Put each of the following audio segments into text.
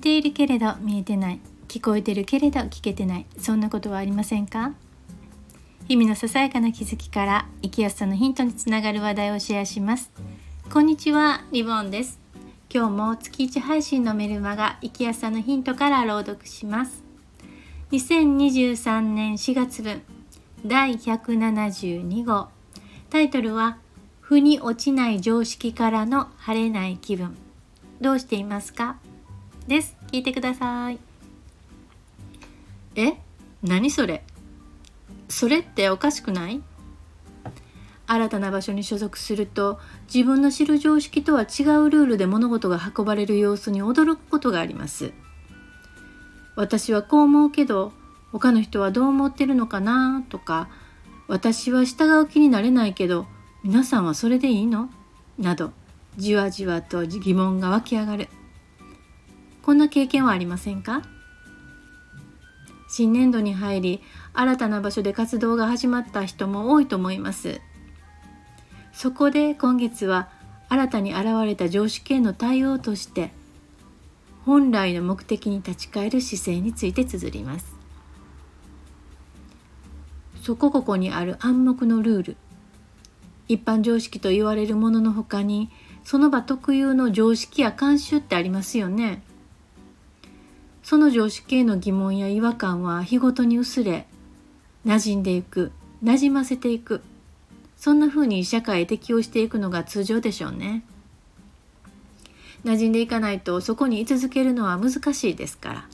ているけれど見えてない。聞こえてるけれど聞けてない。そんなことはありませんか？日々のささやかな気づきから生きやすさのヒントにつながる話題をシェアします。こんにちはリボンです。今日も月1配信のメルマガ生きやすさのヒントから朗読します。2023年4月分。第172号。タイトルは腑に落ちない常識からの晴れない気分。どうしていますか？です。聞いてください。え？何それ？それっておかしくない？新たな場所に所属すると自分の知る常識とは違うルールで物事が運ばれる様子に驚くことがあります。私はこう思うけど他の人はどう思ってるのかなとか私は従う気になれないけど皆さんはそれでいいの？などじわじわと疑問が湧き上がる。こんな経験はありませんか？新年度に入り新たな場所で活動が始まった人も多いと思います。そこで今月は新たに現れた常識への対応として本来の目的に立ち返る姿勢について綴ります。そこここにある暗黙のルール。一般常識と言われるもののほかにその場特有の常識や慣習ってありますよね。その常識への疑問や違和感は日ごとに薄れ馴染んでいく馴染ませていく。そんな風に社会へ適応していくのが通常でしょうね。馴染んでいかないとそこに居続けるのは難しいですから。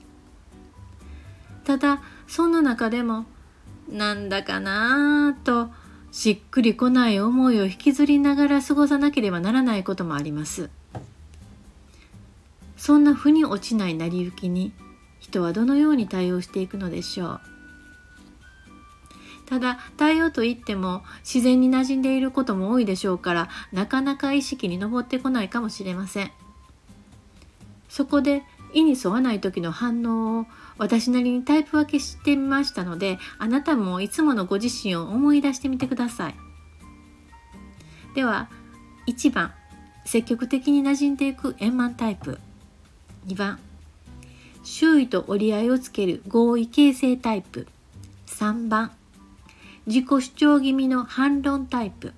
ただそんな中でもなんだかなぁとしっくりこない思いを引きずりながら過ごさなければならないこともあります。そんな腑に落ちない成り行きに人はどのように対応していくのでしょう。ただ対応といっても自然に馴染んでいることも多いでしょうからなかなか意識に上ってこないかもしれません。そこで意に沿わない時の反応を私なりにタイプ分けしてみましたのであなたもいつものご自身を思い出してみてください。では1番積極的に馴染んでいく円満タイプ。2番。周囲と折り合いをつける合意形成タイプ。3番。自己主張気味の反論タイプ。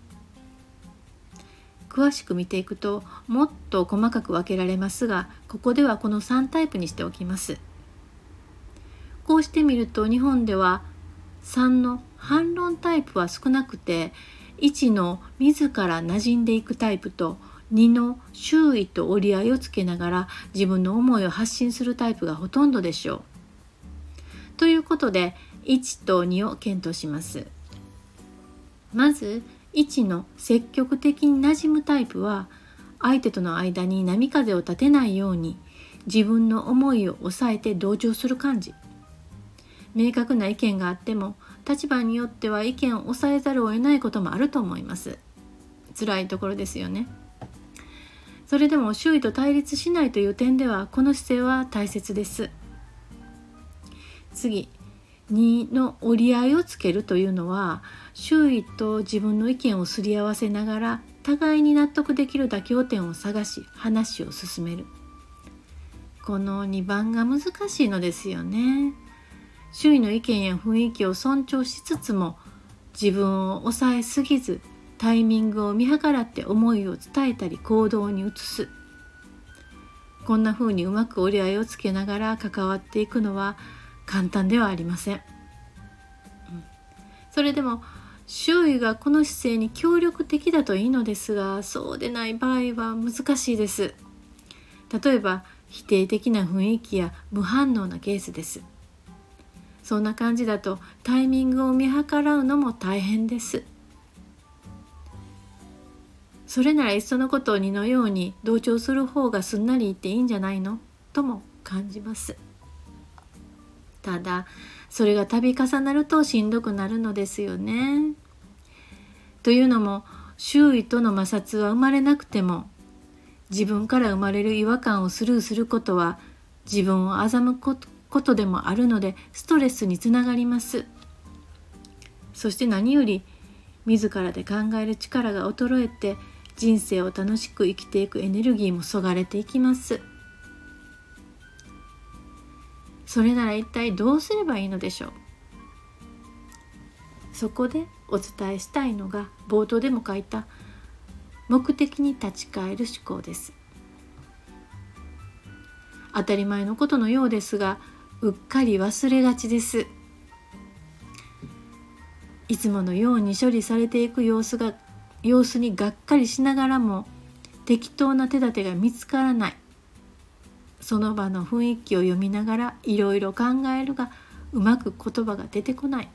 詳しく見ていくともっと細かく分けられますがここではこの3タイプにしておきます。こうしてみると日本では3の反論タイプは少なくて1の自ら馴染んでいくタイプと2の周囲と折り合いをつけながら自分の思いを発信するタイプがほとんどでしょう。ということで1と2を検討します。まず1の積極的に馴染むタイプは相手との間に波風を立てないように自分の思いを抑えて同調する感じ明確な意見があっても立場によっては意見を抑えざるを得ないこともあると思います辛いところですよねそれでも周囲と対立しないという点ではこの姿勢は大切です。次2の折り合いをつけるというのは周囲と自分の意見をすり合わせながら互いに納得できる妥協点を探し話を進める。この2番が難しいのですよね。周囲の意見や雰囲気を尊重しつつも自分を抑えすぎずタイミングを見計らって思いを伝えたり行動に移す。こんな風にうまく折り合いをつけながら関わっていくのは簡単ではありません、うん、それでも周囲がこの姿勢に協力的だといいのですがそうでない場合は難しいです。例えば否定的な雰囲気や無反応なケースです。そんな感じだとタイミングを見計らうのも大変です。それならいっそのことを2のように同調する方がすんなり言っていいんじゃないの？とも感じますただそれが度重なるとしんどくなるのですよね。というのも周囲との摩擦は生まれなくても自分から生まれる違和感をスルーすることは自分を欺くことでもあるのでストレスにつながります。そして何より自らで考える力が衰えて人生を楽しく生きていくエネルギーもそがれていきます。それなら一体どうすればいいのでしょう？そこでお伝えしたいのが冒頭でも書いた目的に立ち返る思考です。当たり前のことのようですがうっかり忘れがちです。いつものように処理されていく様子が様子にがっかりしながらも適当な手立てが見つからない。その場の雰囲気を読みながらいろいろ考えるがうまく言葉が出てこない。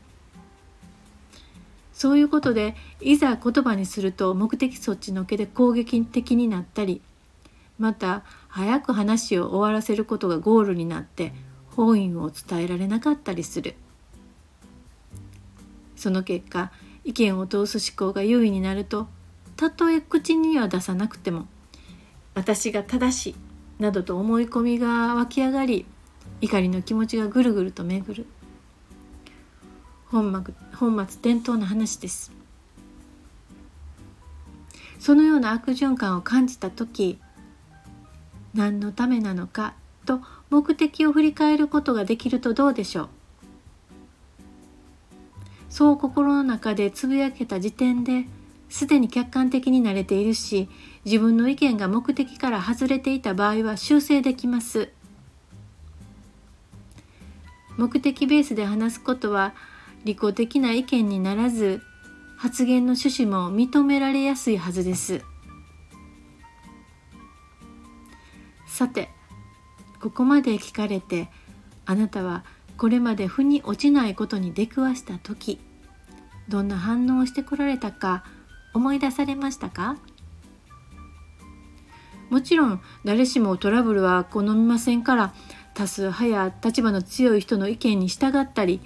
そういうことでいざ言葉にすると目的そっちのけで攻撃的になったりまた早く話を終わらせることがゴールになって本意を伝えられなかったりする。その結果意見を通す思考が優位になるとたとえ口には出さなくても私が正しいなどと思い込みが湧き上がり怒りの気持ちがぐるぐると巡る。本末本末転倒な話です。そのような悪循環を感じた時何のためなのかと目的を振り返ることができるとどうでしょう？そう心の中でつぶやけた時点ですでに客観的になれているし自分の意見が目的から外れていた場合は修正できます。目的ベースで話すことは利己的な意見にならず発言の趣旨も認められやすいはずです。さてここまで聞かれてあなたはこれまで腑に落ちないことに出くわした時どんな反応をしてこられたか思い出されましたか？もちろん誰しもトラブルは好みませんから多数派や立場の強い人の意見に従ったり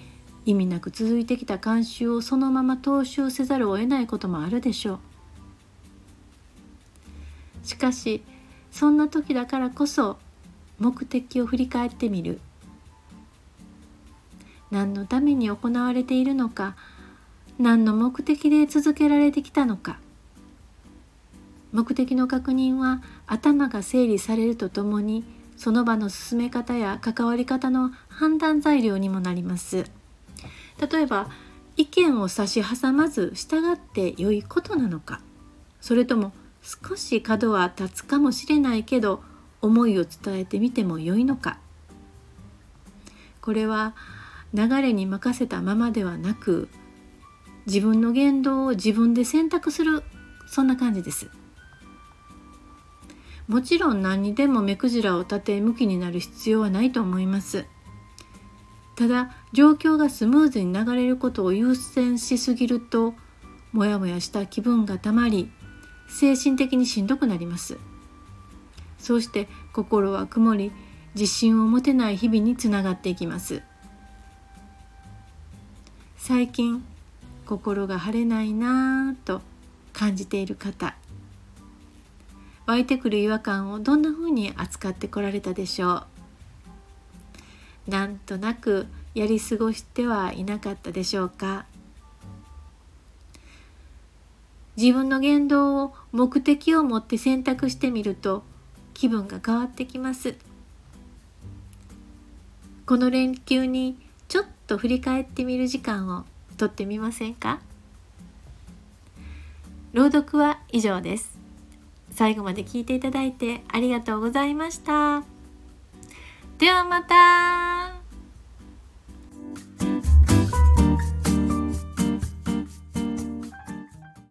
意味なく続いてきた慣習をそのまま踏襲せざるを得ないこともあるでしょう。しかしそんな時だからこそ目的を振り返ってみる。何のために行われているのか何の目的で続けられてきたのか。目的の確認は頭が整理されるとともにその場の進め方や関わり方の判断材料にもなります。例えば意見を差し挟まず従って良いことなのか。それとも少し角は立つかもしれないけど思いを伝えてみても良いのか。これは流れに任せたままではなく自分の言動を自分で選択するそんな感じです。もちろん何にでも目くじらを立て向きになる必要はないと思います。ただ状況がスムーズに流れることを優先しすぎるとモヤモヤした気分がたまり精神的にしんどくなります。そうして心は曇り自信を持てない日々につながっていきます。最近心が晴れないなぁと感じている方。湧いてくる違和感をどんな風に扱ってこられたでしょう。なんとなくやり過ごしてはいなかったでしょうか。自分の言動を目的を持って選択してみると気分が変わってきます。この連休にと振り返ってみる時間をとってみませんか？朗読は以上です。最後まで聞いていただいてありがとうございました。ではまた。